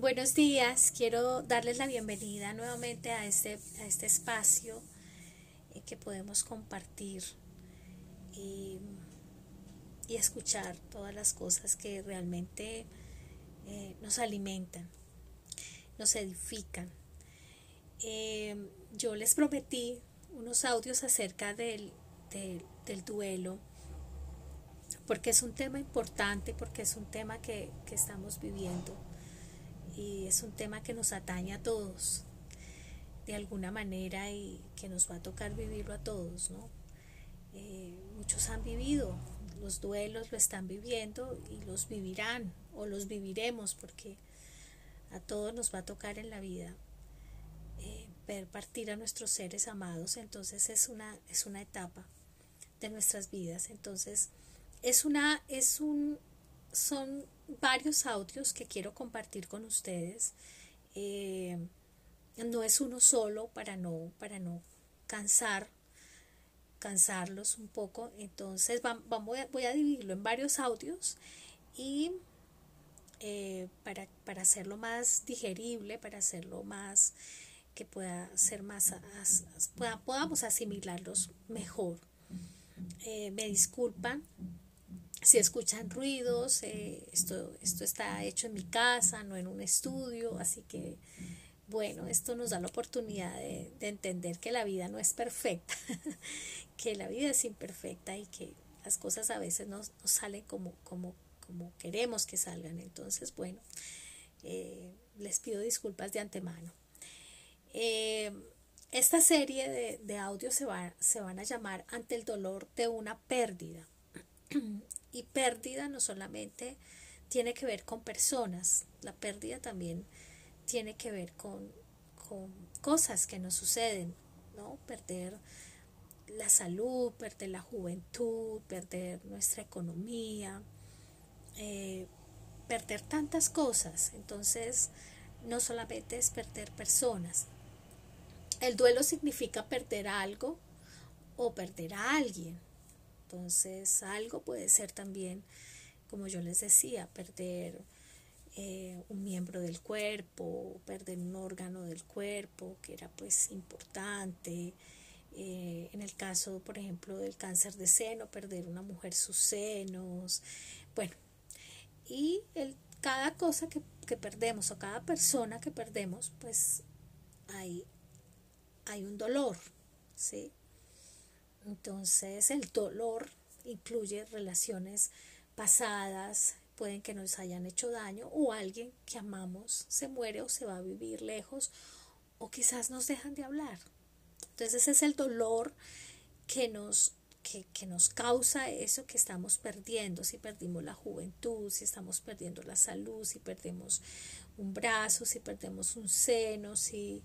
Buenos días, quiero darles la bienvenida nuevamente a este, a este espacio eh, que podemos compartir y, escuchar todas las cosas que realmente eh, nos alimentan, nos edifican. Eh, yo les prometí unos audios acerca del, del, duelo, porque es un tema importante, porque es un tema que, que estamos viviendo y es un tema que nos atañe a todos de alguna manera y que nos va a tocar vivirlo a todos, ¿no? Eh, muchos han vivido, los duelos lo están viviendo y los vivirán o los viviremos porque a todos nos va a tocar en la vida eh, ver partir a nuestros seres amados, entonces es una, es una etapa de nuestras vidas, entonces es una, es un, son varios audios que quiero compartir con ustedes. Eh, no es uno solo para no, para no cansar, cansarlos un poco. Entonces vamos, voy a dividirlo en varios audios y eh, para, para, hacerlo más digerible, para hacerlo más que pueda ser más, podamos asimilarlos mejor. Eh, me disculpan si escuchan ruidos, eh, esto, esto está hecho en mi casa, no en un estudio, así que bueno, esto nos da la oportunidad de, entender que la vida no es perfecta, que la vida es imperfecta y que las cosas a veces no, salen como, como, como queremos que salgan. Entonces, bueno, eh, les pido disculpas de antemano. Eh, esta serie de, de audios se, va, se van a llamar Ante el dolor de una pérdida. Y pérdida no solamente tiene que ver con personas, la pérdida también tiene que ver con, cosas que nos suceden, ¿no? Perder la salud, perder la juventud, perder nuestra economía, eh, perder tantas cosas. Entonces, no solamente es perder personas. El duelo significa perder algo o perder a alguien. Entonces, algo puede ser también, como yo les decía, perder eh, un miembro del cuerpo, perder un órgano del cuerpo que era pues importante. Eh, en el caso, por ejemplo, del cáncer de seno, perder una mujer sus senos. Bueno, y el, cada cosa que, que perdemos o cada persona que perdemos, pues hay, hay un dolor, ¿sí? Entonces el dolor incluye relaciones pasadas, pueden que nos hayan hecho daño o alguien que amamos se muere o se va a vivir lejos o quizás nos dejan de hablar. Entonces ese es el dolor que nos, que, que, nos causa eso que estamos perdiendo, si perdimos la juventud, si estamos perdiendo la salud, si perdemos un brazo, si perdemos un seno, si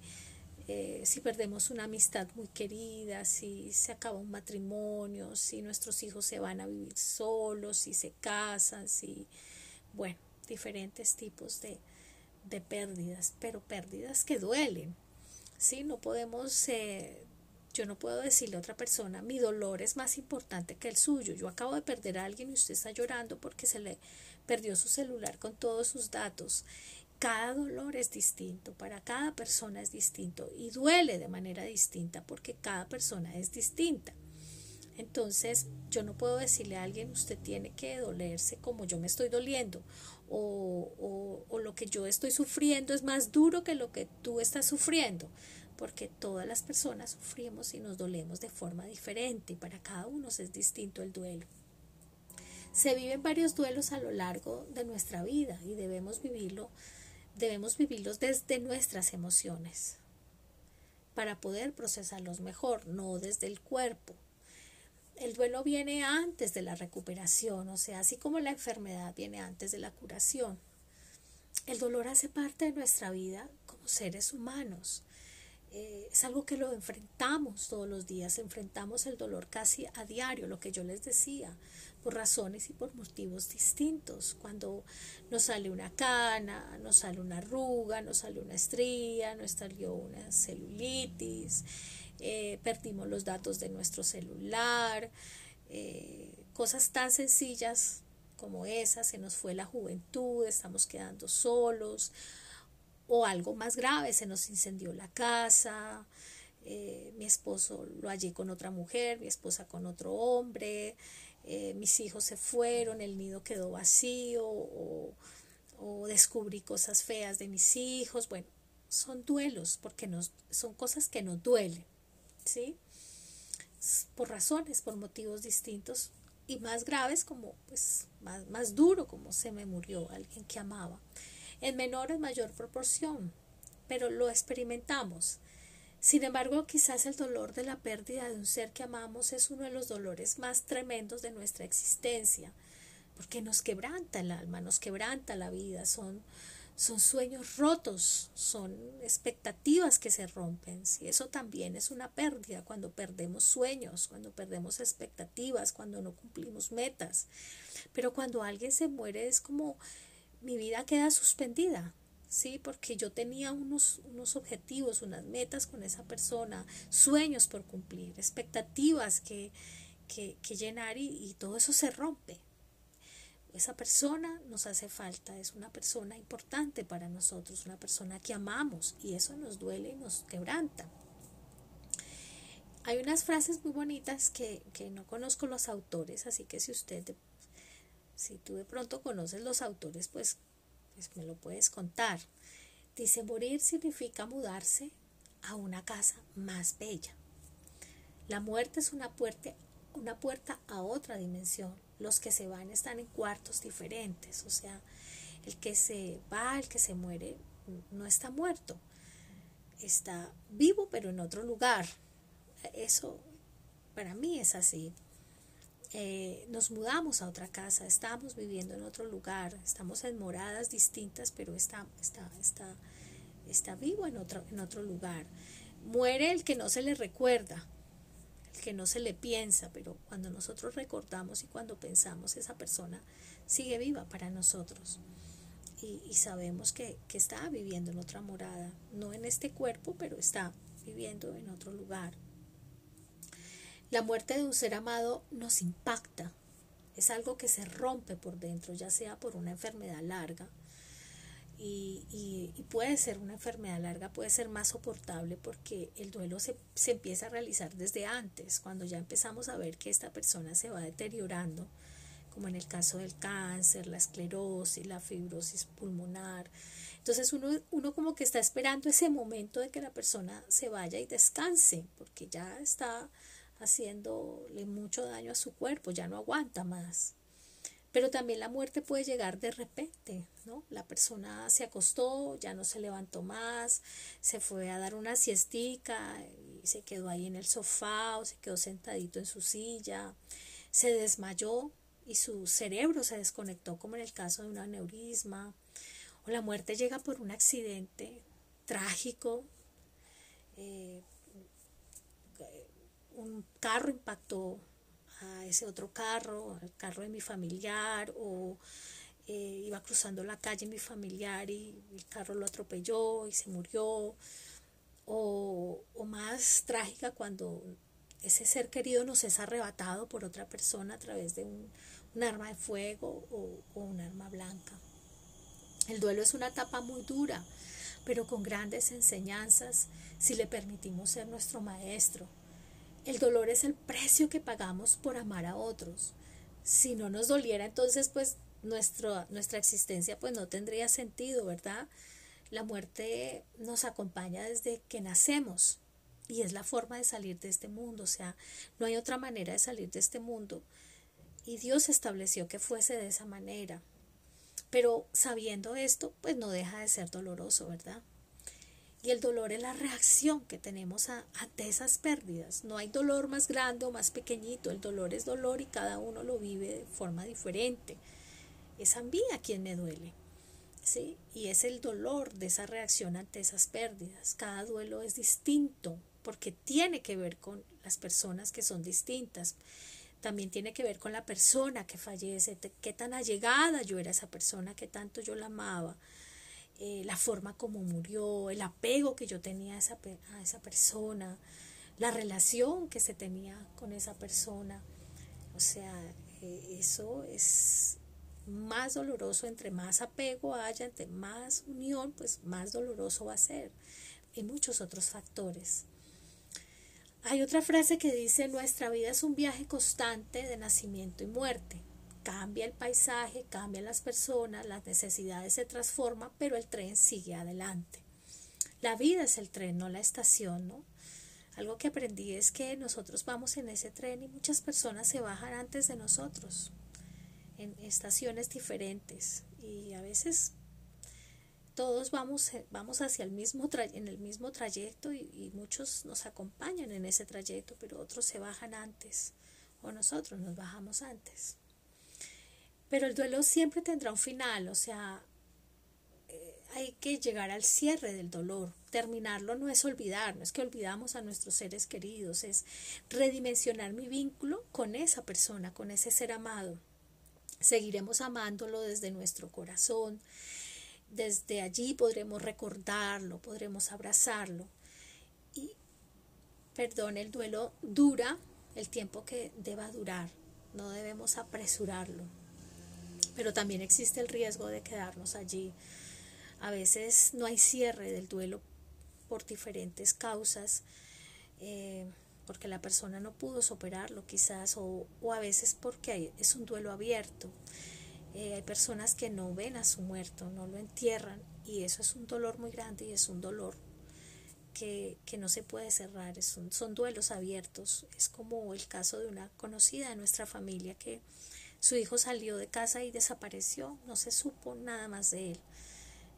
eh, si perdemos una amistad muy querida, si se acaba un matrimonio, si nuestros hijos se van a vivir solos, si se casan, si, bueno, diferentes tipos de, de pérdidas, pero pérdidas que duelen. ¿sí? No podemos, eh, yo no puedo decirle a otra persona, mi dolor es más importante que el suyo. Yo acabo de perder a alguien y usted está llorando porque se le perdió su celular con todos sus datos cada dolor es distinto, para cada persona es distinto y duele de manera distinta porque cada persona es distinta. Entonces, yo no puedo decirle a alguien, usted tiene que dolerse como yo me estoy doliendo, o, o, lo que yo estoy sufriendo es más duro que lo que tú estás sufriendo, porque todas las personas sufrimos y nos dolemos de forma diferente y para cada uno es distinto el duelo. Se viven varios duelos a lo largo de nuestra vida y debemos vivirlo debemos vivirlos desde nuestras emociones para poder procesarlos mejor, no desde el cuerpo. El duelo viene antes de la recuperación, o sea, así como la enfermedad viene antes de la curación. El dolor hace parte de nuestra vida como seres humanos. Eh, es algo que lo enfrentamos todos los días, enfrentamos el dolor casi a diario, lo que yo les decía, por razones y por motivos distintos. Cuando nos sale una cana, nos sale una arruga, nos sale una estría, nos salió una celulitis, eh, perdimos los datos de nuestro celular, eh, cosas tan sencillas como esas, se nos fue la juventud, estamos quedando solos O algo más grave, se nos incendió la casa, eh, mi esposo lo hallé con otra mujer, mi esposa con otro hombre, eh, mis hijos se fueron, el nido quedó vacío, o, o, descubrí cosas feas de mis hijos. Bueno, son duelos, porque nos, son cosas que nos duelen, ¿sí? Por razones, por motivos distintos y más graves, como pues más, más duro, como se me murió alguien que amaba. En menor en mayor proporción, pero lo experimentamos. Sin embargo, quizás el dolor de la pérdida de un ser que amamos es uno de los dolores más tremendos de nuestra existencia, porque nos quebranta el alma, nos quebranta la vida, son, son sueños rotos, son expectativas que se rompen. Y eso también es una pérdida cuando perdemos sueños, cuando perdemos expectativas, cuando no cumplimos metas. Pero cuando alguien se muere es como mi vida queda suspendida, ¿sí? Porque yo tenía unos, unos objetivos, unas metas con esa persona, sueños por cumplir, expectativas que, que, llenar y, y todo eso se rompe. Esa persona nos hace falta, es una persona importante para nosotros, una persona que amamos y eso nos duele y nos quebranta. Hay unas frases muy bonitas que, que no conozco los autores, así que si usted, si tú de pronto conoces los autores, pues me lo puedes contar. Dice, morir significa mudarse a una casa más bella. La muerte es una puerta, una puerta a otra dimensión. Los que se van están en cuartos diferentes. O sea, el que se va, el que se muere, no está muerto. Está vivo, pero en otro lugar. Eso para mí es así. Eh, nos mudamos a otra casa, estamos viviendo en otro lugar, estamos en moradas distintas, pero está, está, está, está vivo en otro, en otro lugar. Muere el que no se le recuerda, el que no se le piensa, pero cuando nosotros recordamos y cuando pensamos, esa persona sigue viva para nosotros. Y, y sabemos que, que está viviendo en otra morada, no en este cuerpo, pero está viviendo en otro lugar. La muerte de un ser amado nos impacta, es algo que se rompe por dentro, ya sea por una enfermedad larga. Y, puede ser una enfermedad larga, puede ser más soportable porque el duelo se, se empieza a realizar desde antes, cuando ya empezamos a ver que esta persona se va deteriorando, como en el caso del cáncer, la esclerosis, la fibrosis pulmonar. Entonces uno, uno como que está esperando ese momento de que la persona se vaya y descanse, porque ya está haciéndole mucho daño a su cuerpo, ya no aguanta más. Pero también la muerte puede llegar de repente, ¿no? La persona se acostó, ya no se levantó más, se fue a dar una siestica y se quedó ahí en el sofá o se quedó sentadito en su silla, se desmayó y su cerebro se desconectó como en el caso de un aneurisma o la muerte llega por un accidente trágico, eh, un carro impactó a ese otro carro, al carro de mi familiar, o eh, iba cruzando la calle mi familiar y el carro lo atropelló y se murió, o, más trágica cuando ese ser querido nos es arrebatado por otra persona a través de un, arma de fuego o, o un arma blanca. El duelo es una etapa muy dura, pero con grandes enseñanzas si le permitimos ser nuestro maestro, el dolor es el precio que pagamos por amar a otros. Si no nos doliera, entonces pues nuestra existencia pues no tendría sentido, ¿verdad? La muerte nos acompaña desde que nacemos y es la forma de salir de este mundo, o sea, no hay otra manera de salir de este mundo. Y Dios estableció que fuese de esa manera. Pero sabiendo esto, pues no deja de ser doloroso, ¿verdad? Y el dolor es la reacción que tenemos ante esas pérdidas. No hay dolor más grande o más pequeñito. El dolor es dolor y cada uno lo vive de forma diferente. Es a mí a quien me duele. ¿sí? Y es el dolor de esa reacción ante esas pérdidas. Cada duelo es distinto porque tiene que ver con las personas que son distintas. También tiene que ver con la persona que fallece, qué tan allegada yo era esa persona, qué tanto yo la amaba eh, la forma como murió, el apego que yo tenía a esa, a esa persona, la relación que se tenía con esa persona. O sea, eh, eso es, más doloroso, entre más apego haya, entre más unión, pues más doloroso va a ser. Y muchos otros factores. Hay otra frase que dice, nuestra vida es un viaje constante de nacimiento y muerte. Cambia el paisaje, cambian las personas, las necesidades se transforman, pero el tren sigue adelante. La vida es el tren, no la estación, ¿no? Algo que aprendí es que nosotros vamos en ese tren y muchas personas se bajan antes de nosotros en estaciones diferentes y a veces todos vamos, eh, vamos hacia el mismo en el mismo trayecto y, y, muchos nos acompañan en ese trayecto, pero otros se bajan antes o nosotros nos bajamos antes. Pero el duelo siempre tendrá un final, o sea, hay que llegar al cierre del dolor. Terminarlo no es olvidar, no es que olvidamos a nuestros seres queridos, es redimensionar mi vínculo con esa persona, con ese ser amado. Seguiremos amándolo desde nuestro corazón. Desde allí podremos recordarlo, podremos abrazarlo. Y, perdón, el duelo dura el tiempo que deba durar. No debemos apresurarlo. Pero también existe el riesgo de quedarnos allí a veces no hay cierre del duelo por diferentes causas, eh, porque la persona no pudo superarlo quizás, o, a veces porque es un duelo abierto. Eh, hay personas que no ven a su muerto, no lo entierran, y eso es un dolor muy grande y es un dolor que, no se puede cerrar, son duelos abiertos. Es como el caso de una conocida de nuestra familia que su hijo salió de casa y desapareció, no se supo nada más de él.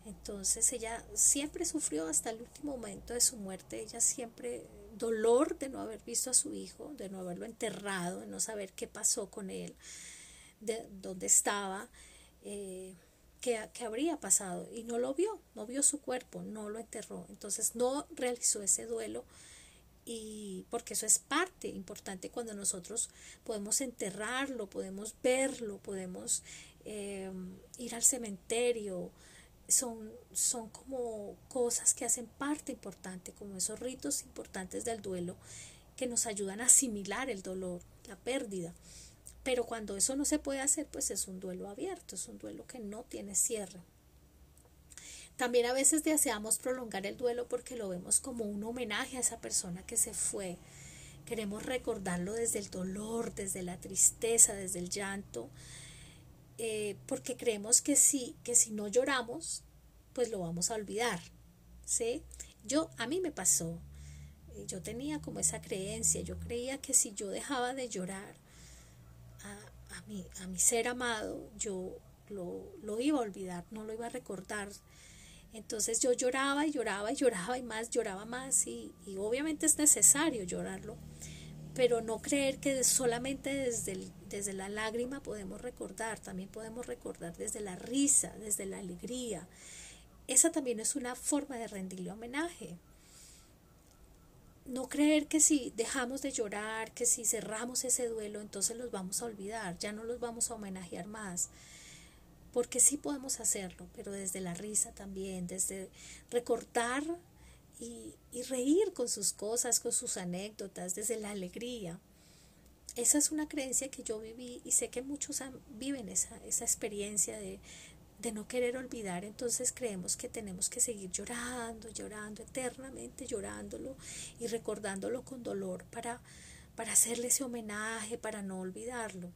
Entonces ella siempre sufrió hasta el último momento de su muerte, ella siempre dolor de no haber visto a su hijo, de no haberlo enterrado, de no saber qué pasó con él, de dónde estaba, eh, qué, qué, habría pasado. Y no lo vio, no vio su cuerpo, no lo enterró. Entonces no realizó ese duelo y porque eso es parte importante cuando nosotros podemos enterrarlo, podemos verlo, podemos eh, ir al cementerio, son, son como cosas que hacen parte importante, como esos ritos importantes del duelo que nos ayudan a asimilar el dolor, la pérdida. Pero cuando eso no se puede hacer, pues es un duelo abierto, es un duelo que no tiene cierre. También a veces deseamos prolongar el duelo porque lo vemos como un homenaje a esa persona que se fue. Queremos recordarlo desde el dolor, desde la tristeza, desde el llanto, eh, porque creemos que si, que si no lloramos, pues lo vamos a olvidar. ¿sí? Yo, a mí me pasó, eh, yo tenía como esa creencia, yo creía que si yo dejaba de llorar a, a, mi, a mi ser amado, yo lo, lo iba a olvidar, no lo iba a recordar. Entonces yo lloraba y lloraba y lloraba y más, lloraba más y, y obviamente es necesario llorarlo pero no creer que solamente desde, desde la lágrima podemos recordar, también podemos recordar desde la risa, desde la alegría. Esa también es una forma de rendirle homenaje. No creer que si dejamos de llorar, que si cerramos ese duelo, entonces los vamos a olvidar, ya no los vamos a homenajear más porque sí podemos hacerlo, pero desde la risa también, desde recordar y, reír con sus cosas, con sus anécdotas, desde la alegría. Esa es una creencia que yo viví y sé que muchos viven esa, esa experiencia de, de no querer olvidar, entonces creemos que tenemos que seguir llorando, llorando eternamente, llorándolo y recordándolo con dolor para, para hacerle ese homenaje, para no olvidarlo.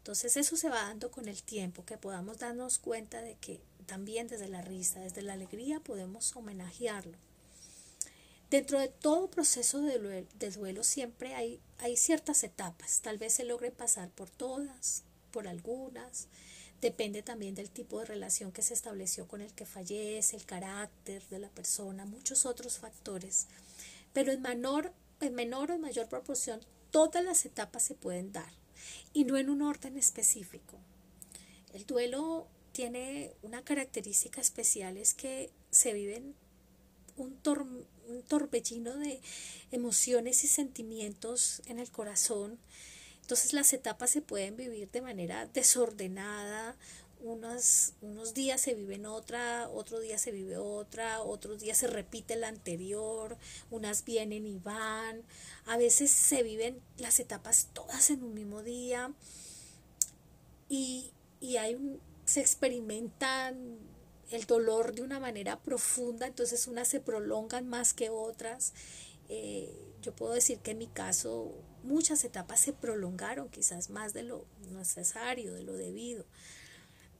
Entonces eso se va dando con el tiempo, que podamos darnos cuenta de que también desde la risa, desde la alegría podemos homenajearlo. Dentro de todo proceso de duelo, siempre hay, hay ciertas etapas. Tal vez se logre pasar por todas, por algunas. Depende también del tipo de relación que se estableció con el que fallece, el carácter de la persona, muchos otros factores. Pero en menor, en menor o en mayor proporción, todas las etapas se pueden dar y no en un orden específico. El duelo tiene una característica especial, es que se viven un, un torbellino de emociones y sentimientos en el corazón. Entonces las etapas se pueden vivir de manera desordenada, unos, unos días se vive en otra, otro día se vive otra, otros días se repite la anterior, unas vienen y van, a veces se viven las etapas todas en un mismo día y, y hay un, se experimentan el dolor de una manera profunda, entonces unas se prolongan más que otras. Eh, yo puedo decir que en mi caso muchas etapas se prolongaron, quizás más de lo necesario, de lo debido,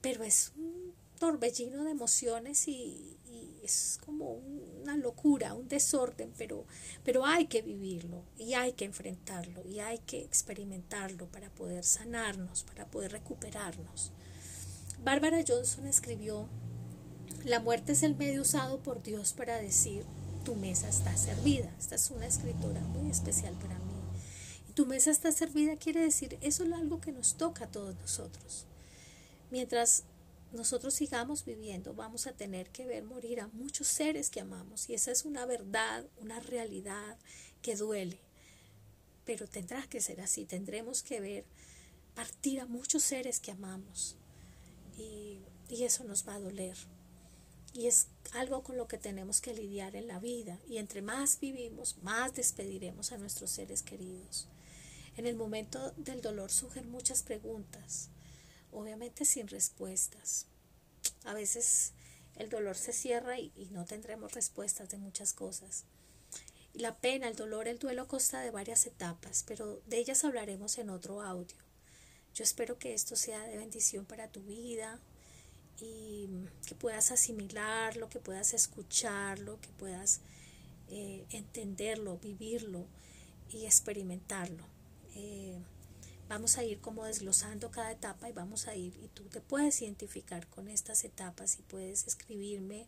pero es un torbellino de emociones y, es como una locura, un desorden, pero, pero hay que vivirlo y hay que enfrentarlo y hay que experimentarlo para poder sanarnos, para poder recuperarnos. Bárbara Johnson escribió, la muerte es el medio usado por Dios para decir, tu mesa está servida. Esta es una escritora muy especial para mí. Y tu mesa está servida quiere decir, eso es algo que nos toca a todos nosotros. Mientras nosotros sigamos viviendo, vamos a tener que ver morir a muchos seres que amamos. Y esa es una verdad, una realidad que duele. Pero tendrá que ser así. Tendremos que ver partir a muchos seres que amamos. Y, y eso nos va a doler. Y es algo con lo que tenemos que lidiar en la vida. Y entre más vivimos, más despediremos a nuestros seres queridos. En el momento del dolor surgen muchas preguntas obviamente sin respuestas. A veces el dolor se cierra y, no tendremos respuestas de muchas cosas. la pena, el dolor, el duelo consta de varias etapas, pero de ellas hablaremos en otro audio. Yo espero que esto sea de bendición para tu vida y que puedas asimilarlo, que puedas escucharlo, que puedas eh, entenderlo, vivirlo y experimentarlo. Eh, vamos a ir como desglosando cada etapa y vamos a ir y tú te puedes identificar con estas etapas y puedes escribirme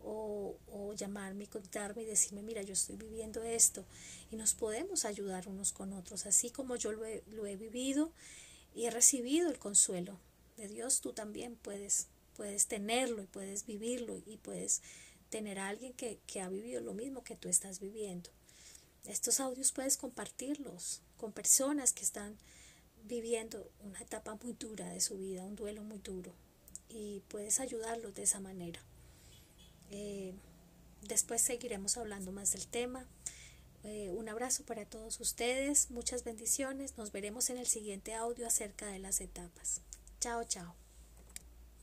o, llamarme y contarme y decirme, mira, yo estoy viviendo esto y nos podemos ayudar unos con otros, así como yo lo he, lo he vivido y he recibido el consuelo de Dios, tú también puedes, puedes tenerlo y puedes vivirlo y puedes tener a alguien que, que ha vivido lo mismo que tú estás viviendo. Estos audios puedes compartirlos con personas que están viviendo una etapa muy dura de su vida, un duelo muy duro, y puedes ayudarlos de esa manera. Eh, después seguiremos hablando más del tema. Eh, un abrazo para todos ustedes, muchas bendiciones, nos veremos en el siguiente audio acerca de las etapas. Chao, chao.